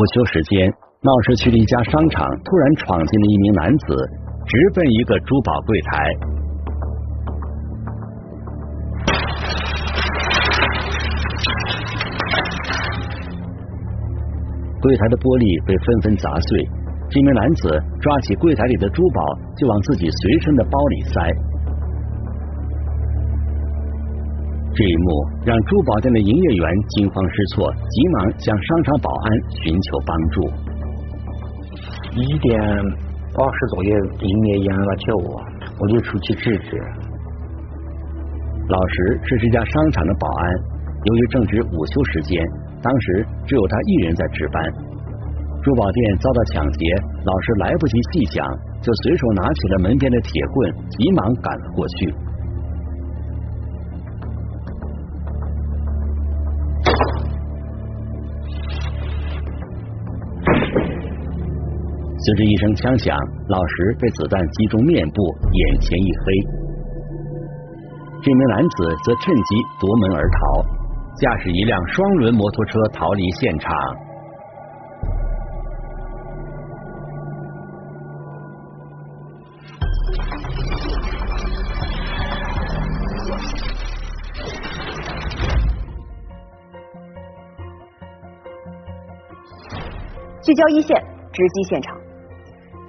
午休时间，闹市区的一家商场突然闯进了一名男子，直奔一个珠宝柜台。柜台的玻璃被纷纷砸碎，这名男子抓起柜台里的珠宝就往自己随身的包里塞。这一幕让珠宝店的营业员惊慌失措，急忙向商场保安寻求帮助。一点二十左右，营业员来叫我，我就出去制止。老石是这家商场的保安，由于正值午休时间。当时只有他一人在值班，珠宝店遭到抢劫，老石来不及细想，就随手拿起了门边的铁棍，急忙赶了过去。随着一声枪响，老石被子弹击中面部，眼前一黑。这名男子则趁机夺门而逃。驾驶一辆双轮摩托车逃离现场。聚焦一线，直击现场。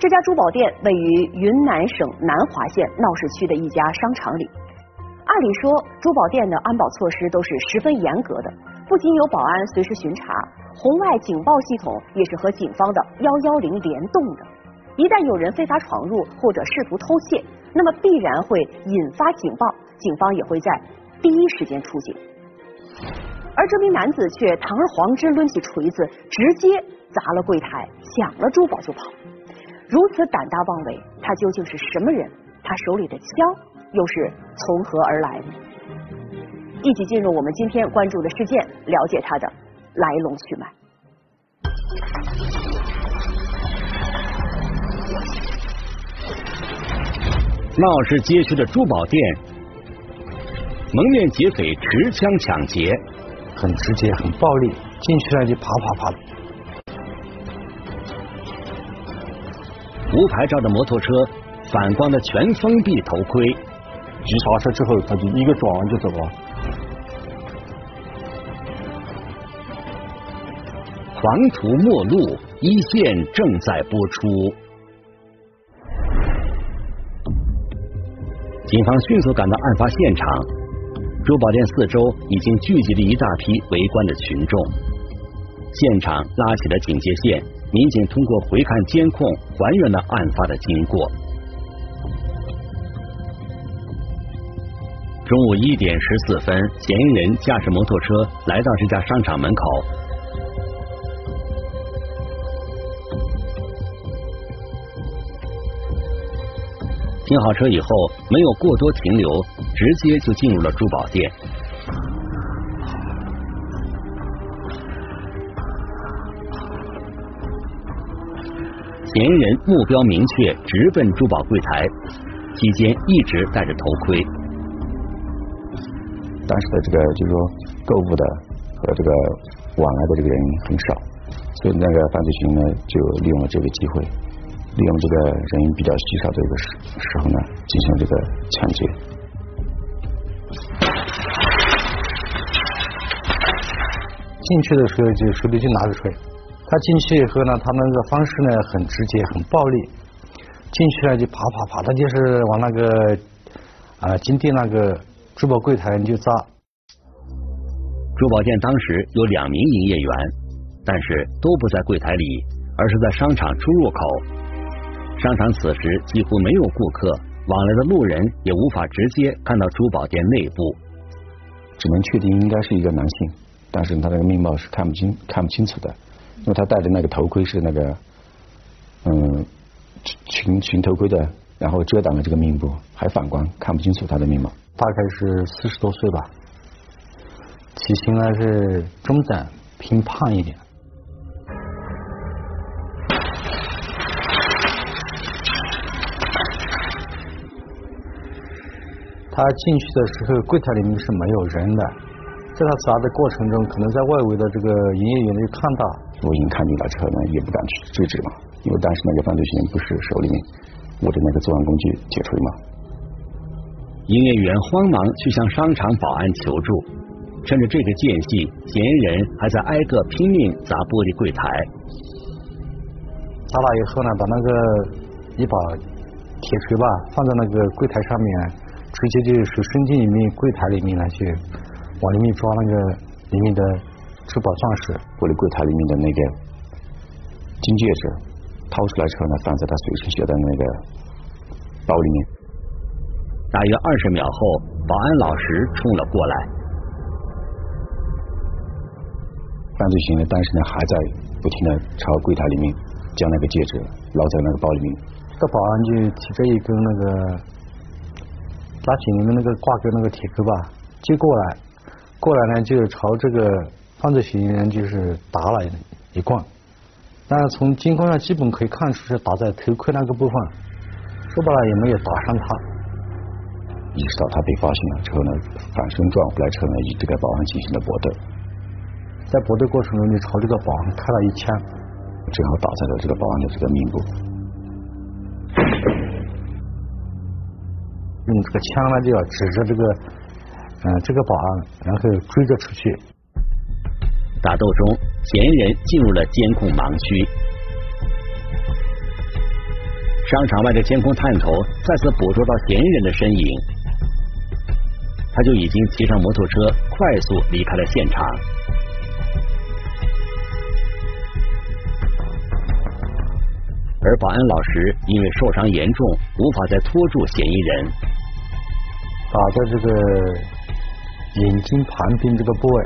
这家珠宝店位于云南省南华县闹市区的一家商场里。按理说，珠宝店的安保措施都是十分严格的，不仅有保安随时巡查，红外警报系统也是和警方的幺幺零联动的。一旦有人非法闯入或者试图偷窃，那么必然会引发警报，警方也会在第一时间出警。而这名男子却堂而皇之抡起锤子，直接砸了柜台，抢了珠宝就跑。如此胆大妄为，他究竟是什么人？他手里的枪？又是从何而来？一起进入我们今天关注的事件，了解他的来龙去脉。闹市街区的珠宝店，蒙面劫匪持枪抢劫，很直接，很暴力，进去了就啪啪啪。无牌照的摩托车，反光的全封闭头盔。急刹车之后，他就一个转弯就走了。黄图末路一线正在播出，警方迅速赶到案发现场，珠宝店四周已经聚集了一大批围观的群众。现场拉起了警戒线，民警通过回看监控还原了案发的经过。中午一点十四分，嫌疑人驾驶摩托车来到这家商场门口，停好车以后，没有过多停留，直接就进入了珠宝店。嫌疑人目标明确，直奔珠宝柜台，期间一直戴着头盔。当时的这个就是说购物的和这个往来的这个人很少，所以那个犯罪群呢就利用了这个机会，利用这个人比较稀少的这个时时候呢进行这个抢劫。进去的时候就手里就拿着锤，他进去以后呢，他那个方式呢很直接很暴力，进去了就啪啪啪，他就是往那个啊金店那个。珠宝柜台就砸。珠宝店当时有两名营业员，但是都不在柜台里，而是在商场出入口。商场此时几乎没有顾客，往来的路人也无法直接看到珠宝店内部。只能确定应该是一个男性，但是他那个面貌是看不清、看不清楚的，因为他戴的那个头盔是那个嗯群群头盔的，然后遮挡了这个面部，还反光，看不清楚他的面貌。大概是四十多岁吧，体型呢是中等偏胖一点。他进去的时候，柜台里面是没有人的，在他砸的过程中，可能在外围的这个营业员就看到我已经看见了之后呢，也不敢去制止嘛，因为当时那个犯罪嫌疑人不是手里面握着那个作案工具铁锤嘛。营业员慌忙去向商场保安求助，趁着这个间隙，嫌疑人还在挨个拼命砸玻璃柜台。砸了以后呢，把那个一把铁锤吧放在那个柜台上面，直接就是伸进里面柜台里面来去往里面抓那个里面的珠宝钻石。玻璃柜台里面的那个金戒指掏出来之后呢，放在他随身携带的那个包里面。大约二十秒后，保安老石冲了过来。犯罪嫌疑人当时呢还在不停的朝柜台里面将那个戒指捞在那个包里面。这保安就提着一根那个拉紧铃的那个挂钩那个铁钩吧，接过来，过来呢就朝这个犯罪嫌疑人就是打了一棍。但是从监控上基本可以看出是打在头盔那个部分，说白了也没有打伤他。意识到他被发现了之后呢，反身转回来之后呢，与这个保安进行了搏斗。在搏斗过程中，就朝这个保安开了一枪，正好打在了这个保安的这个面部。用这个枪呢，就要指着这个嗯这个保安，然后追着出去。打斗中，嫌疑人进入了监控盲区。商场外的监控探头再次捕捉到嫌疑人的身影，他就已经骑上摩托车，快速离开了现场。而保安老师因为受伤严重，无法再拖住嫌疑人，打在这个眼睛旁边这个部位。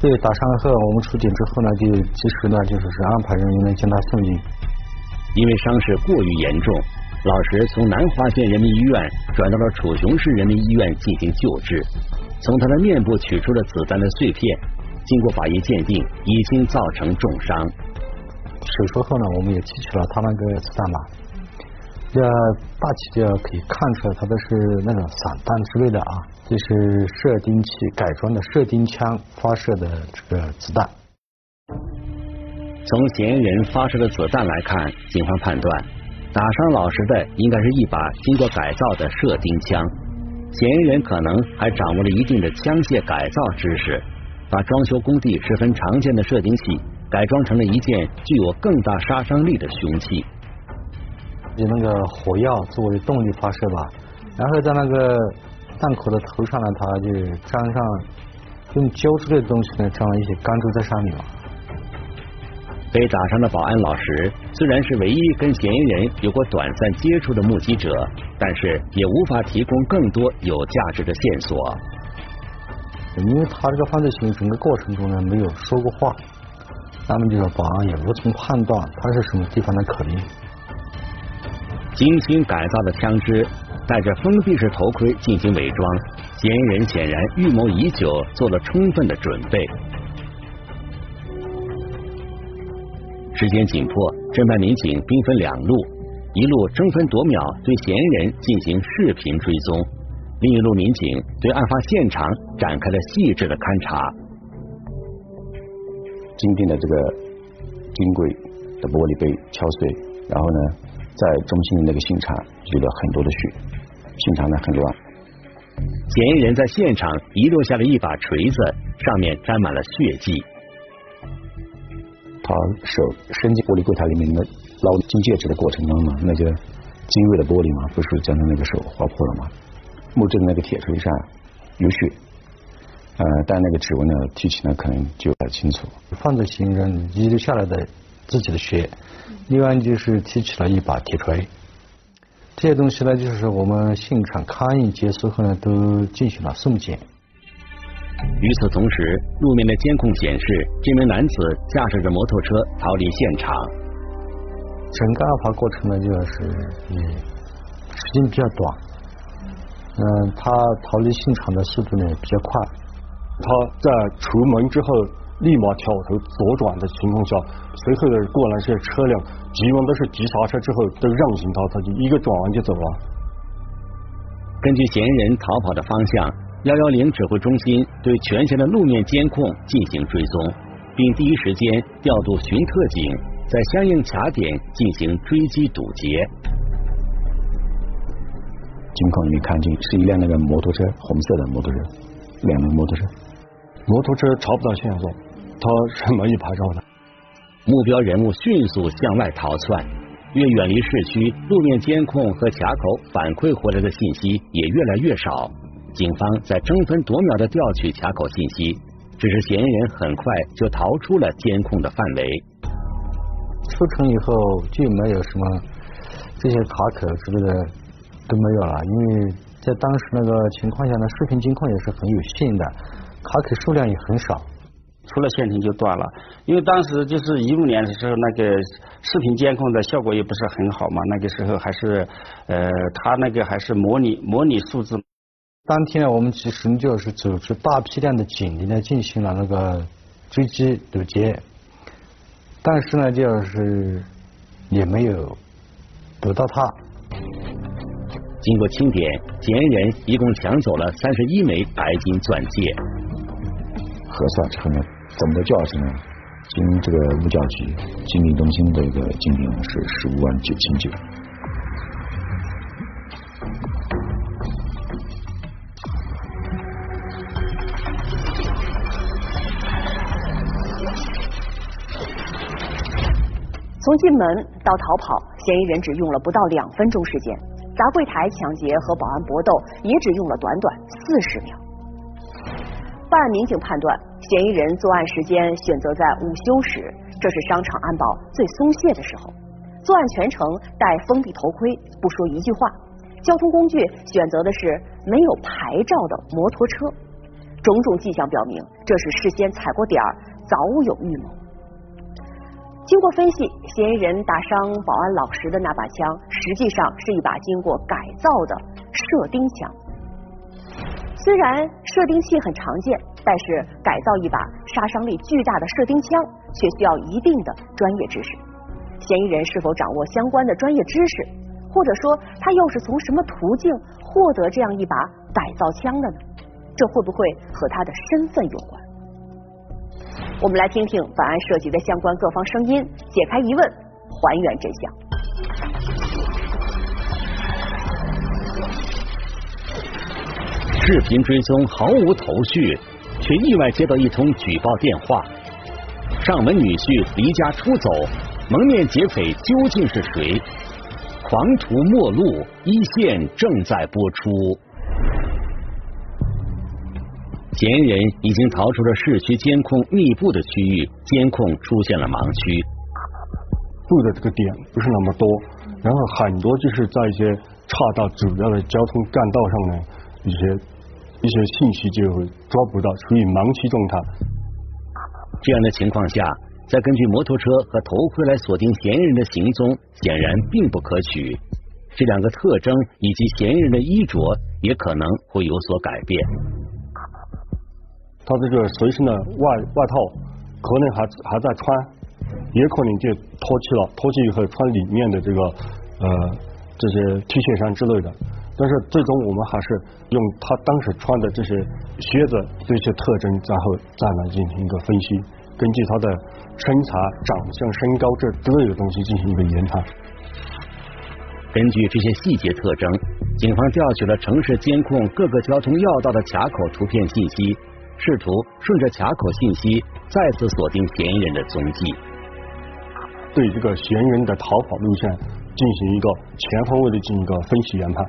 对，打伤后我们出警之后呢，就及时呢就是是安排人员呢将他送医。因为伤势过于严重，老石从南华县人民医院转到了楚雄市人民医院进行救治。从他的面部取出了子弹的碎片，经过法医鉴定，已经造成重伤。手术后呢，我们也提取了他那个子弹码，这大体就可以看出来，他都是那种散弹之类的啊，这是射钉器改装的射钉枪发射的这个子弹。从嫌疑人发射的子弹来看，警方判断打伤老石的应该是一把经过改造的射钉枪。嫌疑人可能还掌握了一定的枪械改造知识，把装修工地十分常见的射钉器改装成了一件具有更大杀伤力的凶器。以那个火药作为动力发射吧，然后在那个弹口的头上呢，它就粘上用胶之类的东西呢，沾了一些钢珠在上面嘛。被打伤的保安老石虽然是唯一跟嫌疑人有过短暂接触的目击者，但是也无法提供更多有价值的线索。因为他这个犯罪行为整个过程中呢没有说过话，那么这个保安也无从判断他是什么地方的口音。精心改造的枪支，戴着封闭式头盔进行伪装，嫌疑人显然预谋已久，做了充分的准备。时间紧迫，侦办民警兵分两路，一路争分夺秒对嫌疑人进行视频追踪，另一路民警对案发现场展开了细致的勘查。金店的这个金柜的玻璃被敲碎，然后呢，在中心的那个现场流了很多的血，现场呢很乱。嫌疑人在现场遗落下了一把锤子，上面沾满了血迹。他手伸进玻璃柜台里面那捞金戒指的过程当中嘛，那些精锐的玻璃嘛，不是将他那个手划破了吗？木质的那个铁锤上有血，呃，但那个指纹呢，提取呢可能就不太清楚。犯罪嫌疑人遗留下来的自己的血，另外就是提取了一把铁锤，这些东西呢，就是我们现场勘验结束后呢，都进行了送检。与此同时，路面的监控显示，这名男子驾驶着摩托车逃离现场。整个案发过程呢，就是嗯，时间比较短。嗯，他逃离现场的速度呢比较快。他在出门之后立马调头左转的情况下，随后的过来这些车辆急忙都是急刹车之后都让行他，他就一个转弯就走了。根据嫌疑人逃跑的方向。幺幺零指挥中心对全县的路面监控进行追踪，并第一时间调度巡特警，在相应卡点进行追击堵截。监控里面看见是一辆那个摩托车，红色的摩托车，两辆摩托车。摩托车查不到线索，他是没有牌照的。目标人物迅速向外逃窜，越远离市区，路面监控和卡口反馈回来的信息也越来越少。警方在争分夺秒的调取卡口信息，只是嫌疑人很快就逃出了监控的范围。出城以后就没有什么这些卡口之类的都没有了，因为在当时那个情况下呢，视频监控也是很有限的，卡口数量也很少。出了县城就断了，因为当时就是一五年的时候，那个视频监控的效果也不是很好嘛，那个时候还是呃，他那个还是模拟模拟数字。当天呢，我们其实就是组织大批量的警力呢，进行了那个追击堵截，但是呢，就是也没有得到他。经过清点，嫌疑人一共抢走了三十一枚白金钻戒。核算之后呢，总的价值呢，经这个物价局鉴定中心的一个鉴定是十五万九千九。从进门到逃跑，嫌疑人只用了不到两分钟时间，砸柜台、抢劫和保安搏斗也只用了短短四十秒。办案民警判断，嫌疑人作案时间选择在午休时，这是商场安保最松懈的时候。作案全程戴封闭头盔，不说一句话。交通工具选择的是没有牌照的摩托车，种种迹象表明，这是事先踩过点儿，早有预谋。经过分析，嫌疑人打伤保安老石的那把枪，实际上是一把经过改造的射钉枪。虽然射钉器很常见，但是改造一把杀伤力巨大的射钉枪却需要一定的专业知识。嫌疑人是否掌握相关的专业知识，或者说他又是从什么途径获得这样一把改造枪的呢？这会不会和他的身份有关？我们来听听本案涉及的相关各方声音，解开疑问，还原真相。视频追踪毫无头绪，却意外接到一通举报电话。上门女婿离家出走，蒙面劫匪究竟是谁？狂徒末路，一线正在播出。嫌疑人已经逃出了市区监控密布的区域，监控出现了盲区。布的这个点不是那么多，然后很多就是在一些岔道主要的交通干道上呢，一些一些信息就抓不到，处于盲区状态。这样的情况下，再根据摩托车和头盔来锁定嫌疑人的行踪，显然并不可取。这两个特征以及嫌疑人的衣着也可能会有所改变。他这个随身的外外套可能还还在穿，也可能就脱去了，脱去以后穿里面的这个呃这些 T 恤衫之类的。但是最终我们还是用他当时穿的这些靴子这些特征，然后再来进行一个分析，根据他的身材、长相、身高这之类的东西进行一个研判。根据这些细节特征，警方调取了城市监控各个交通要道的卡口图片信息，试图顺着卡口信息再次锁定嫌疑人的踪迹。对这个嫌疑人的逃跑路线进行一个全方位的进行一个分析研判。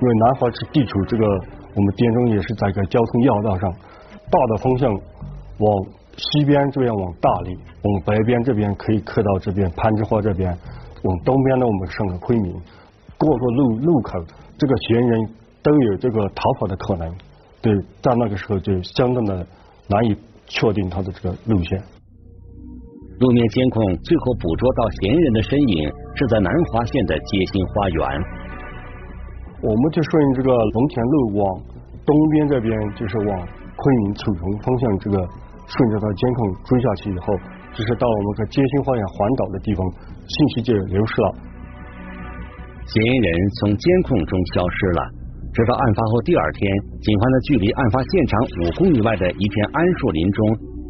因为南华是地处这个我们滇中也是在一个交通要道上，大的方向往西边这边往大理，往北边这边可以刻到这边攀枝花这边，往东边呢我们上了昆明，各个路路口这个嫌疑人都有这个逃跑的可能，对，在那个时候就相当的难以确定他的这个路线。路面监控最后捕捉到嫌疑人的身影是在南华县的街心花园。我们就顺这个龙田路往东边这边，就是往昆明楚雄方向，这个顺着它监控追下去以后，就是到我们个街心花园环岛的地方，信息就流失了。嫌疑人从监控中消失了，直到案发后第二天，警方在距离案发现场五公里外的一片桉树林中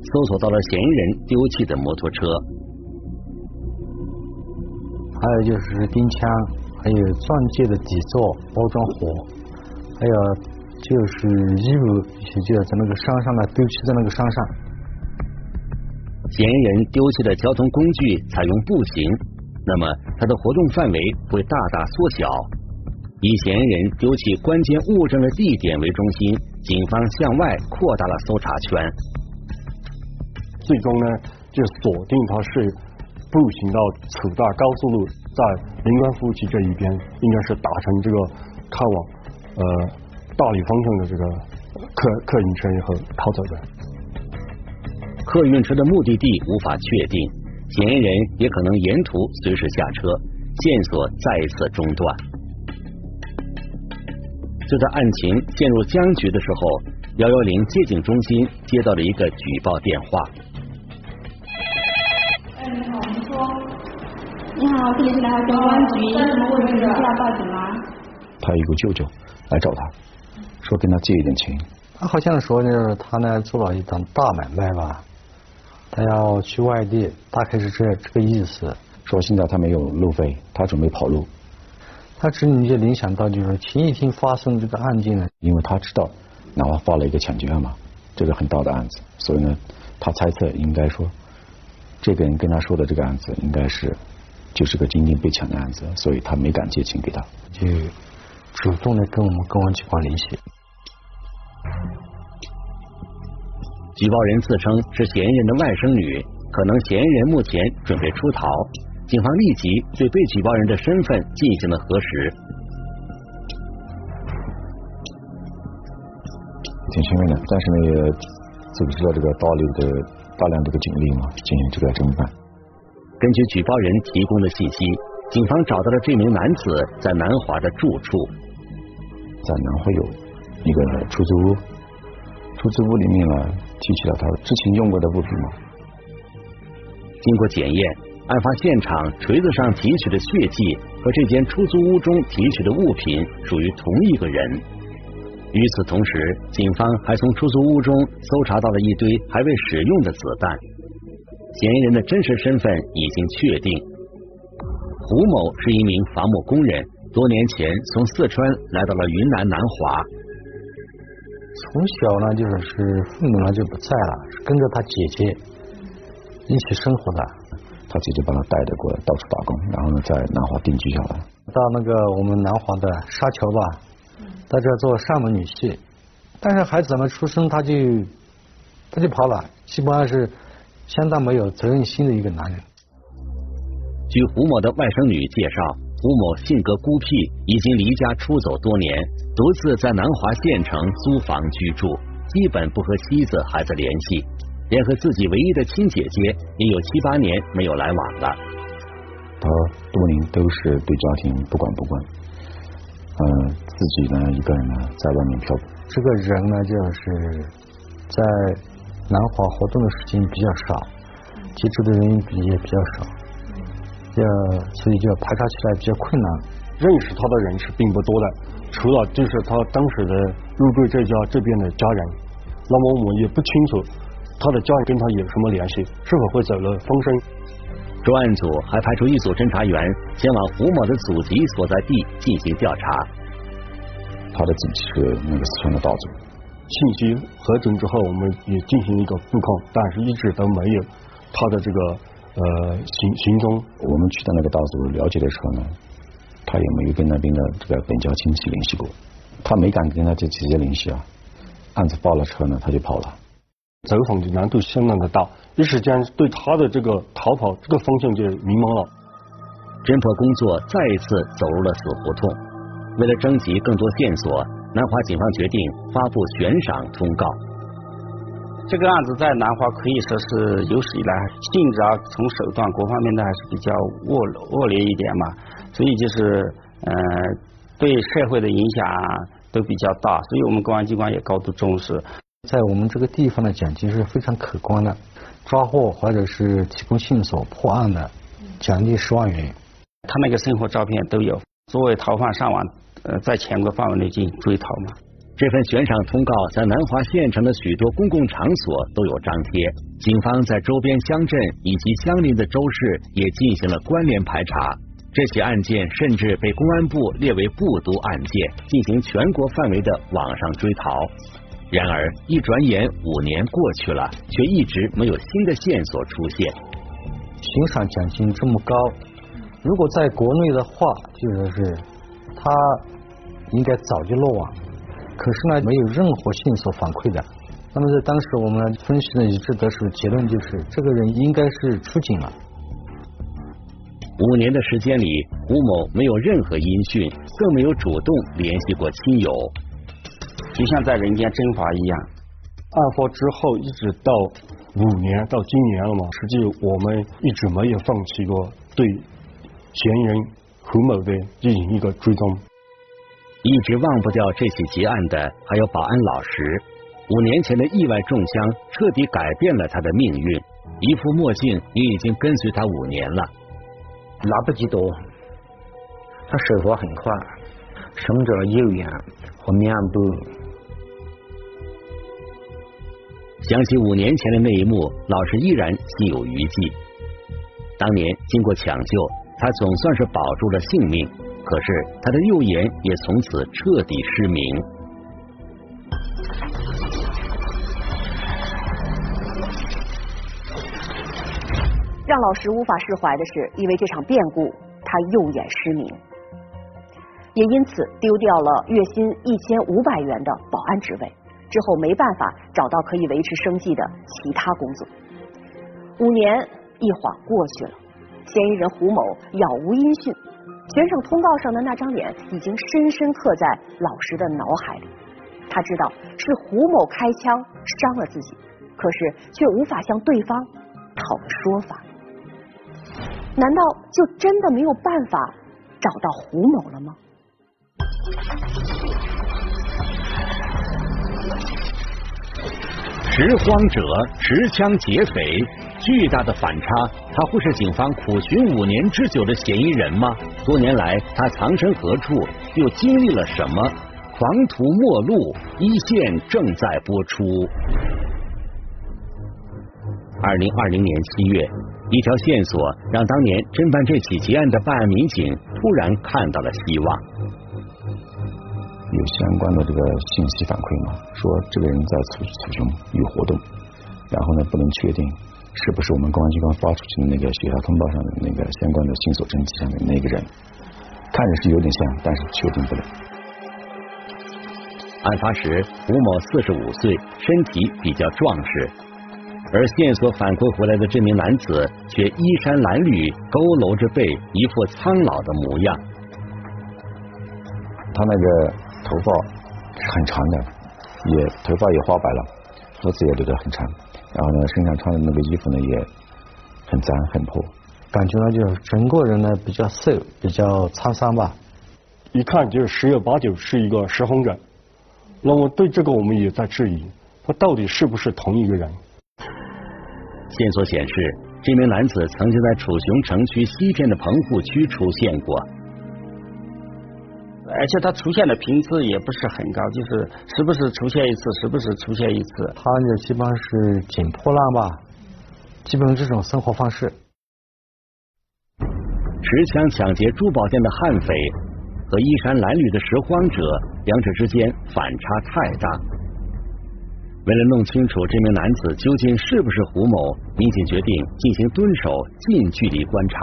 搜索到了嫌疑人丢弃的摩托车，还有就是钉枪，还有钻戒的底座、包装盒，还有就是衣物，一些就在那个山上呢，丢弃在那个山上。嫌疑人丢弃的交通工具采用步行，那么他的活动范围会大大缩小。以嫌疑人丢弃关键物证的地点为中心，警方向外扩大了搜查圈。最终呢，就锁定他是步行到楚大高速路，在灵光服务区这一边，应该是打成这个开往呃大理方向的这个客客运车以后逃走的。客运车的目的地无法确定，嫌疑人也可能沿途随时下车，线索再次中断。就在案情陷入僵局的时候，幺幺零接警中心接到了一个举报电话。你好，这里是南海公安局，有什么问题需要报警吗？他有个舅舅来找他，说跟他借一点钱。他好像说呢，他呢做了一档大买卖吧，他要去外地，大概是这这个意思。说现在他没有路费，他准备跑路。他侄女就联想到就是前一天发生这个案件呢，因为他知道南华发了一个抢劫案嘛，这个很大的案子，所以呢，他猜测应该说，这个人跟他说的这个案子应该是就是个今天被抢的案子，所以他没敢借钱给他，就主动的跟我们公安机关联系。举报人自称是嫌疑人的外甥女，可能嫌疑人目前准备出逃。警方立即对被举报人的身份进行了核实。挺幸运的，但是呢，也组织了这个大量的大量这个警力嘛，进行这个侦办。根据举报人提供的信息，警方找到了这名男子在南华的住处。在南华有一个出租屋，出租屋里面呢提取了他之前用过的物品嘛。经过检验。案发现场锤子上提取的血迹和这间出租屋中提取的物品属于同一个人。与此同时，警方还从出租屋中搜查到了一堆还未使用的子弹。嫌疑人的真实身份已经确定，胡某是一名伐木工人，多年前从四川来到了云南南华。从小呢，就是是父母呢就不在了，是跟着他姐姐一起生活的。他姐姐把他带着过来，到处打工，然后呢，在南华定居下来。到那个我们南华的沙桥吧，在这做上门女婿。但是孩子们出生，他就他就跑了，基本上是相当没有责任心的一个男人。据胡某的外甥女介绍，胡某性格孤僻，已经离家出走多年，独自在南华县城租房居住，基本不和妻子孩子联系。连和自己唯一的亲姐姐也有七八年没有来往了。他多年都是对家庭不管不问，嗯，自己呢一个人呢在外面漂泊。这个人呢，就是在南华活动的时间比较少，接触的人也比较少，要所以就排查起来比较困难。认识他的人是并不多的，除了就是他当时的入赘这家这边的家人，那么我们也不清楚。他的家人跟他有什么联系？是否会走了风声？专案组还派出一组侦查员前往胡某的祖籍所在地进行调查。他的祖籍是那个四川的大族。信息核准之后，我们也进行一个布控，但是一直都没有他的这个呃行行踪。我们去到那个大组了解的时候呢，他也没有跟那边的这个本家亲戚联系过，他没敢跟他就直接联系啊。案子报了车呢，他就跑了。走访的难度相当的大，一时间对他的这个逃跑这个方向就迷茫了。侦破工作再一次走入了死胡同。为了征集更多线索，南华警方决定发布悬赏通告。这个案子在南华可以说是有史以来性质啊，从手段各方面都还是比较恶恶劣一点嘛，所以就是呃对社会的影响都比较大，所以我们公安机关也高度重视。在我们这个地方的奖金是非常可观的，抓获或者是提供线索破案的，奖励十万元。他那个生活照片都有，作为逃犯上网，呃，在全国范围内进行追逃嘛。这份悬赏通告在南华县城的许多公共场所都有张贴，警方在周边乡镇以及相邻的州市也进行了关联排查。这起案件甚至被公安部列为部督案件，进行全国范围的网上追逃。然而，一转眼五年过去了，却一直没有新的线索出现。悬赏奖金这么高，如果在国内的话，就说是他应该早就落网。可是呢，没有任何线索反馈的。那么在当时我们分析呢，一致得出的结论就是，这个人应该是出警了。五年的时间里，胡某没有任何音讯，更没有主动联系过亲友，就像在人间蒸发一样。案发之后，一直到五年，到今年了嘛，实际我们一直没有放弃过对嫌疑人胡某的进行一个追踪。一直忘不掉这起劫案的还有保安老石。五年前的意外中枪，彻底改变了他的命运。一副墨镜也已经跟随他五年了。来不及躲，他手法很快，伸着右眼和面部。想起五年前的那一幕，老石依然心有余悸。当年经过抢救，他总算是保住了性命。可是他的右眼也从此彻底失明。让老石无法释怀的是，因为这场变故，他右眼失明，也因此丢掉了月薪一千五百元的保安职位。之后没办法找到可以维持生计的其他工作。五年一晃过去了，嫌疑人胡某杳无音讯。悬赏通告上的那张脸已经深深刻在老石的脑海里。他知道是胡某开枪伤了自己，可是却无法向对方讨个说法。难道就真的没有办法找到胡某了吗？拾荒者持枪劫匪。巨大的反差，他会是警方苦寻五年之久的嫌疑人吗？多年来，他藏身何处，又经历了什么？狂徒末路，一线正在播出。二零二零年七月，一条线索让当年侦办这起劫案的办案民警突然看到了希望。有相关的这个信息反馈嘛？说这个人在楚楚雄有活动，然后呢，不能确定。是不是我们公安机关发出去的那个协查通报上的那个相关的线索征集上的那个人？看着是有点像，但是确定不了。案发时，吴某四十五岁，身体比较壮实，而线索反馈回来的这名男子却衣衫褴褛，佝偻着背，一副苍老的模样。他那个头发是很长的，也头发也花白了，胡子也留得很长。然后呢，身上穿的那个衣服呢也很脏很破，感觉呢就是整个人呢比较瘦，比较沧桑吧，一看就是十有八九是一个拾荒者。那么对这个我们也在质疑，他到底是不是同一个人？线索显示，这名男子曾经在楚雄城区西边的棚户区出现过。而且他出现的频次也不是很高，就是时不时出现一次，时不时出现一次。他呢，基本上是捡破烂吧，基本上这种生活方式。持枪抢劫珠宝店的悍匪和衣衫褴褛的拾荒者，两者之间反差太大。为了弄清楚这名男子究竟是不是胡某，民警决定进行蹲守，近距离观察。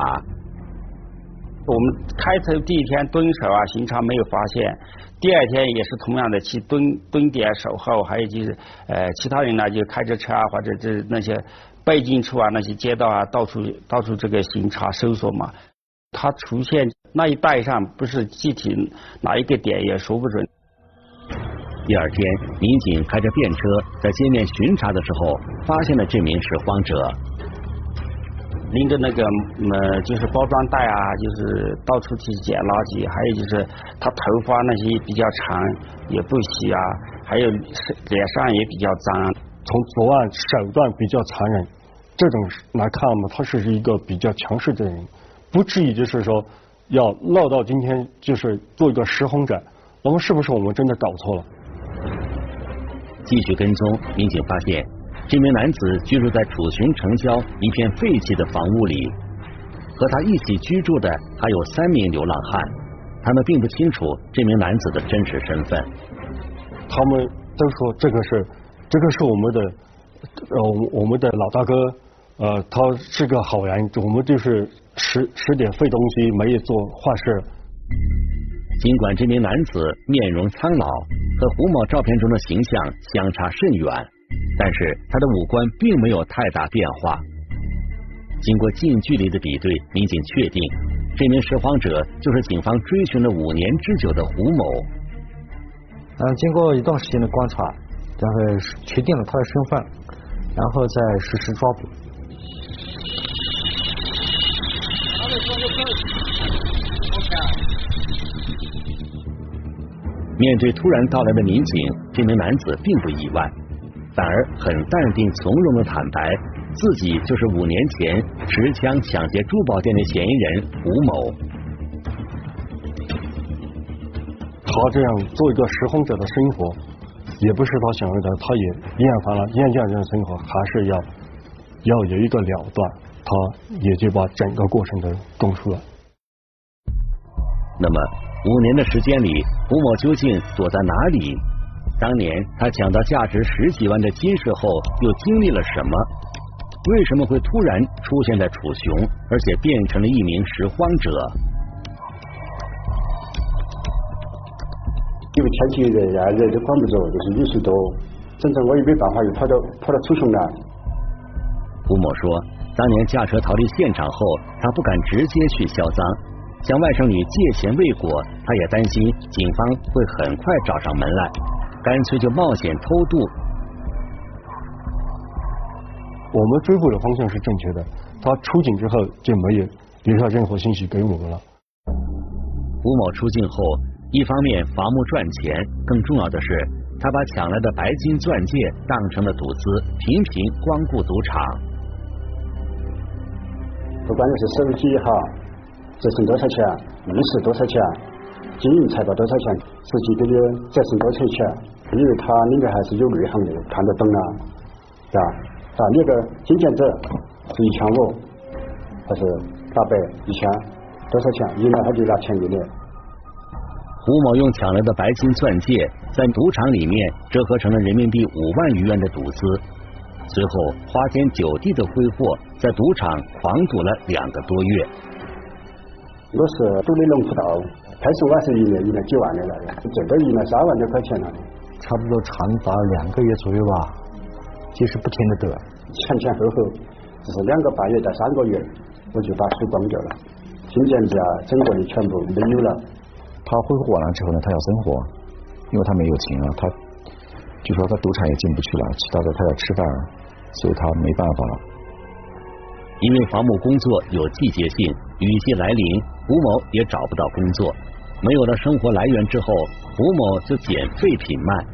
我们开头第一天蹲守啊，巡查没有发现，第二天也是同样的去蹲蹲点守候，还有就是呃其他人呢就开着车啊或者这那些背景处啊那些街道啊到处到处这个巡查搜索嘛，他出现那一带上不是具体哪一个点也说不准。第二天，民警开着便车在街面巡查的时候，发现了这名拾荒者。拎着那个呃，就是包装袋啊，就是到处去捡垃圾，还有就是他头发那些比较长，也不洗啊，还有脸上也比较脏。从作案手段比较残忍，这种来看嘛，他是一个比较强势的人，不至于就是说要闹到今天就是做一个拾荒者。那么是不是我们真的搞错了？继续跟踪，民警发现这名男子居住在楚雄城郊一片废弃的房屋里，和他一起居住的还有三名流浪汉，他们并不清楚这名男子的真实身份。他们都说这个是这个是我们的呃我们的老大哥，呃他是个好人，我们就是拾拾点废东西，没有做坏事。尽管这名男子面容苍老，和胡某照片中的形象相差甚远，但是他的五官并没有太大变化。经过近距离的比对，民警确定这名拾荒者就是警方追寻了五年之久的胡某。嗯，经过一段时间的观察，然后确定了他的身份，然后再实施抓捕。面对突然到来的民警，这名男子并不意外，反而很淡定从容的坦白，自己就是五年前持枪抢劫珠宝店的嫌疑人吴某。他这样做一个拾荒者的生活，也不是他想要的，他也厌烦了，厌倦这种生活，还是要要有一个了断，他也就把整个过程都供出了。那么五年的时间里，吴某究竟躲在哪里？当年他抢到价值十几万的金饰后，又经历了什么？为什么会突然出现在楚雄，而且变成了一名拾荒者？因为天气热呀，热都管不着，就是雨水多，整整我也没办法，又跑到跑到楚雄来。胡某说，当年驾车逃离现场后，他不敢直接去销赃，向外甥女借钱未果，他也担心警方会很快找上门来，干脆就冒险偷渡。我们追捕的方向是正确的，他出警之后就没有留下任何信息给我们了。吴某出境后。一方面伐木赚钱，更重要的是，他把抢来的白金钻戒当成了赌资，频频光顾赌场。不管你是手机也好，折剩多少钱，玉石多少钱，金银财宝多少钱，实际给你折剩多少钱，因为他里面还是有内行的，看得懂啊，是吧？啊，你个金钱者是一千五，还是八百、一千，多少钱？赢了他就拿钱给你。胡某用抢来的白金钻戒，在赌场里面折合成了人民币五万余元的赌资，随后花天酒地的挥霍，在赌场狂赌了两个多月。我是赌的龙虎斗，开始我还是赢了赢了几万的了，最多赢了三万多块钱了。差不多长达两个月左右吧，就是不停的赌，前前后后就是两个半月到三个月，我就把输光掉了，金钱啊，整个的全部没有了。他恢复完了之后呢，他要生活，因为他没有钱了，他就说他赌场也进不去了，其他的他要吃饭，所以他没办法了。因为伐木工作有季节性，雨季来临，吴某也找不到工作，没有了生活来源之后，胡某就捡废品卖。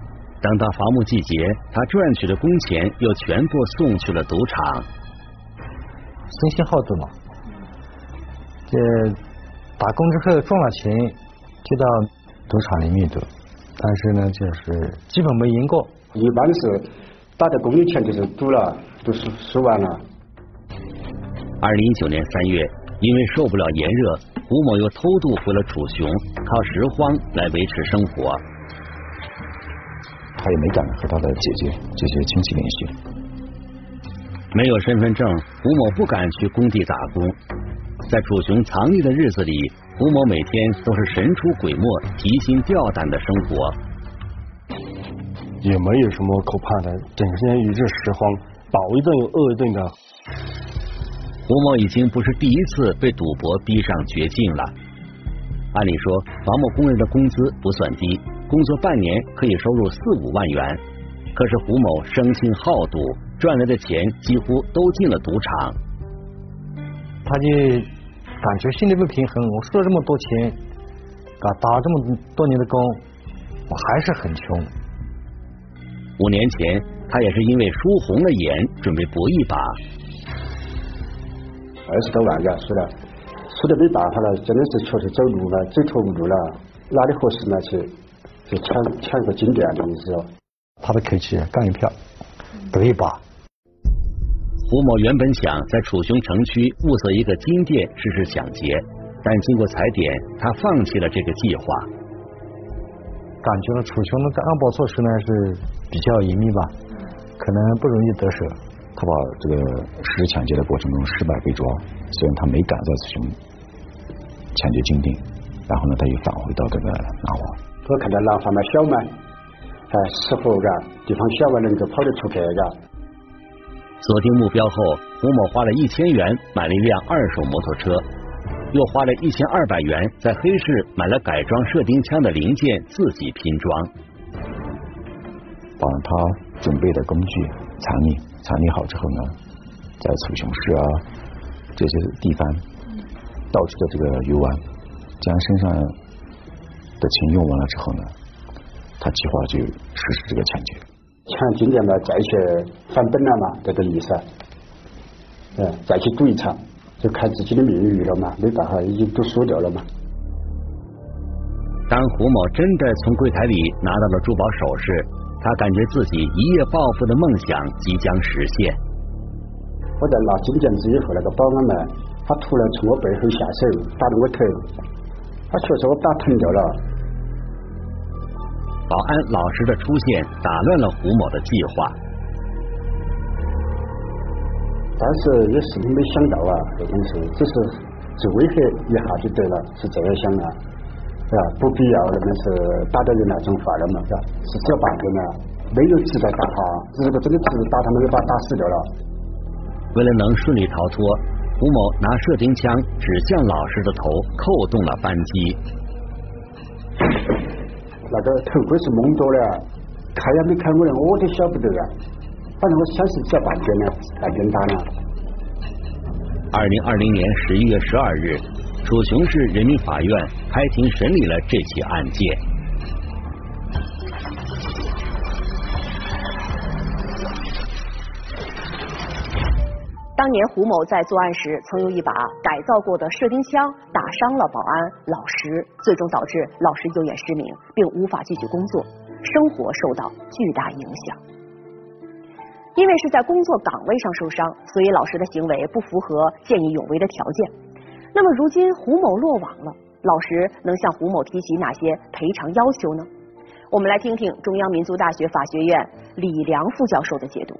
等到伐木季节，他赚取的工钱又全部送去了赌场。生心好赌嘛，这打工之后赚了钱。就到赌场里面赌，但是呢，就是基本没赢过。一般是打的工的钱就是赌了，都输输完了。二零一九年三月，因为受不了炎热，胡某又偷渡回了楚雄，靠拾荒来维持生活。他也没敢和他的姐姐这些亲戚联系。没有身份证，吴某不敢去工地打工。在楚雄藏匿的日子里。吴某每天都是神出鬼没、提心吊胆的生活，也没有什么可怕的，整天一直拾荒，饱一顿饿一顿的。胡某已经不是第一次被赌博逼上绝境了。按理说，王某工人的工资不算低，工作半年可以收入四五万元。可是胡某生性好赌，赚来的钱几乎都进了赌场。他就。感觉心里不平衡，我输了这么多钱，打打这么多年的工，我还是很穷。五年前，他也是因为输红了眼，准备搏一把。二十多万呀，输了，输的没办法了，真的是确实走路了，走投无路了，哪里合适呢？去去抢抢个金店的意思。他的口气干一票，得一把。胡某原本想在楚雄城区物色一个金店实施抢劫，但经过踩点，他放弃了这个计划。感觉到楚雄那个安保措施呢是比较严密吧，可能不容易得手。他把这个实施抢劫的过程中失败被抓，虽然他没敢在楚雄抢劫金店，然后呢，他又返回到这个南华。我看到南华嘛小嘛，哎，适合嘎地方小嘛能够跑得出去嘎。锁定目标后，胡某花了一千元买了一辆二手摩托车，又花了一千二百元在黑市买了改装射钉枪的零件，自己拼装。把他准备的工具藏匿，藏匿好之后呢，在楚雄市啊这些地方到处的这个游玩，将身上的钱用完了之后呢，他计划就实施这个抢劫。抢金店嘛，再去返本了嘛，这个意思。嗯，再去赌一场，就看自己的命运了嘛，没办法，已经都输掉了嘛。当胡某真的从柜台里拿到了珠宝首饰，他感觉自己一夜暴富的梦想即将实现。我在拿金戒指以后，那个保安呢，他突然从我背后下手，打了我头，他确实我打疼掉了。保安老实的出现，打乱了胡某的计划。但是也是没想到啊，这种事只是就威吓一下就得了，是这样想啊，是吧？不必要那么是打到有那种话了嘛，是吧？是这半天呢，没有值得打他，如果真的值得打他，们就把他打死掉了。为了能顺利逃脱，胡某拿射钉枪指向老师的头，扣动了扳机。那个头盔是蒙着的，开也没开我的，我都晓不得啊。反正我相信只要半天呢，半天打呢。二零二零年十一月十二日，楚雄市人民法院开庭审理了这起案件。当年胡某在作案时，曾用一把改造过的射钉枪打伤了保安老石，最终导致老石右眼失明，并无法继续工作，生活受到巨大影响。因为是在工作岗位上受伤，所以老石的行为不符合见义勇为的条件。那么如今胡某落网了，老石能向胡某提起哪些赔偿要求呢？我们来听听中央民族大学法学院李良副教授的解读。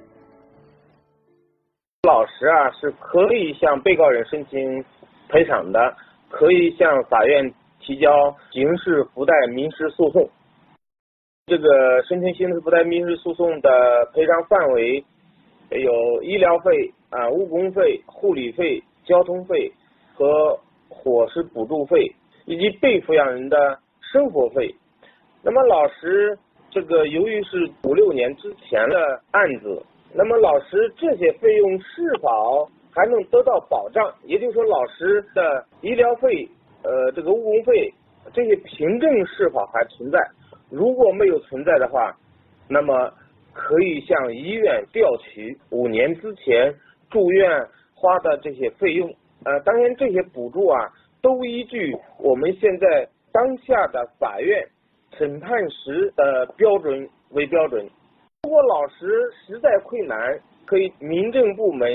老石啊是可以向被告人申请赔偿的，可以向法院提交刑事附带民事诉讼。这个申请刑事附带民事诉讼的赔偿范围有医疗费啊、误工费、护理费、交通费和伙食补助费，以及被抚养人的生活费。那么老师这个由于是五六年之前的案子。那么老师这些费用是否还能得到保障？也就是说，老师的医疗费、呃，这个误工费这些凭证是否还存在？如果没有存在的话，那么可以向医院调取五年之前住院花的这些费用。呃，当然这些补助啊，都依据我们现在当下的法院审判时的标准为标准。如果老师实在困难，可以民政部门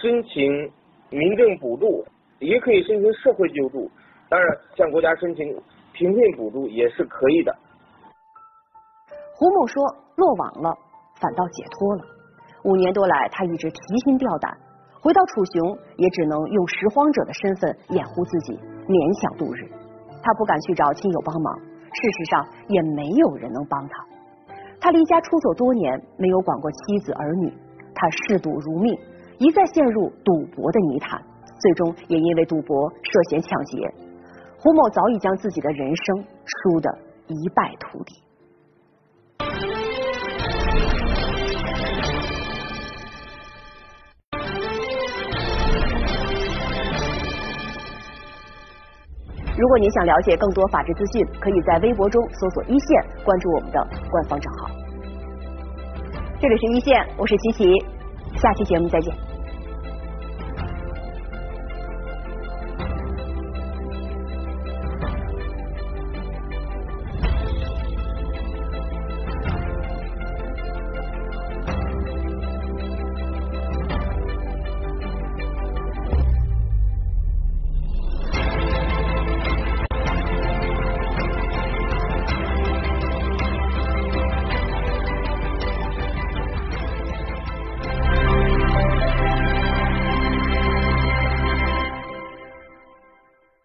申请民政补助，也可以申请社会救助。当然，向国家申请贫困补助也是可以的。胡某说：“落网了，反倒解脱了。五年多来，他一直提心吊胆，回到楚雄也只能用拾荒者的身份掩护自己，勉强度日。他不敢去找亲友帮忙，事实上也没有人能帮他。”他离家出走多年，没有管过妻子儿女。他嗜赌如命，一再陷入赌博的泥潭，最终也因为赌博涉嫌抢劫。胡某早已将自己的人生输得一败涂地。如果您想了解更多法治资讯，可以在微博中搜索“一线”，关注我们的官方账号。这里是一线，我是琪琪，下期节目再见。